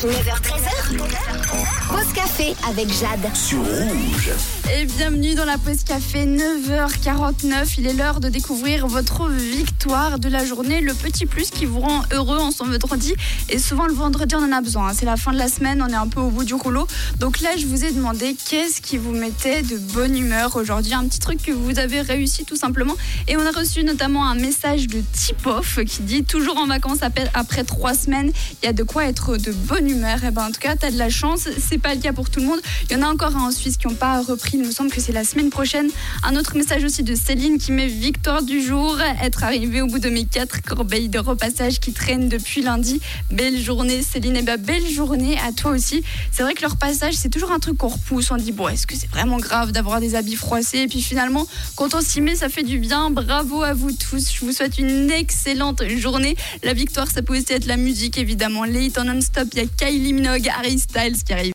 9h13h. Pause café avec Jade. sur Rouge. Et bienvenue dans la pause café 9h49. Il est l'heure de découvrir votre victoire de la journée, le petit plus qui vous rend heureux en ce vendredi. Et souvent le vendredi, on en a besoin. hein. C'est la fin de la semaine, on est un peu au bout du rouleau. Donc là, je vous ai demandé qu'est-ce qui vous mettait de bonne humeur aujourd'hui? Un petit truc que vous avez réussi tout simplement. Et on a reçu notamment un message de Tip-Off qui dit toujours en vacances après, après trois semaines, il y a de quoi être de bonne humeur. Et ben en tout cas, tu as de la chance. C'est pas le cas pour tout le monde. Il y en a encore un en Suisse qui n'ont pas repris. Il me semble que c'est la semaine prochaine. Un autre message aussi de Céline qui met victoire du jour. Être arrivée au bout de mes quatre corbeilles de repassage qui traînent depuis lundi. Belle journée, Céline. Et ben, belle journée à toi aussi. C'est vrai que le repassage, c'est toujours un truc qu'on repousse. On dit, bon, est-ce que c'est vraiment grave d'avoir des habits froissés? Et puis finalement, quand on s'y met, ça fait du bien. Bravo à vous tous. Je vous souhaite une excellente journée. La victoire, ça peut aussi être la musique, évidemment. Les hits non-stop, il y a Kylie Minogue, Harry Styles qui arrive.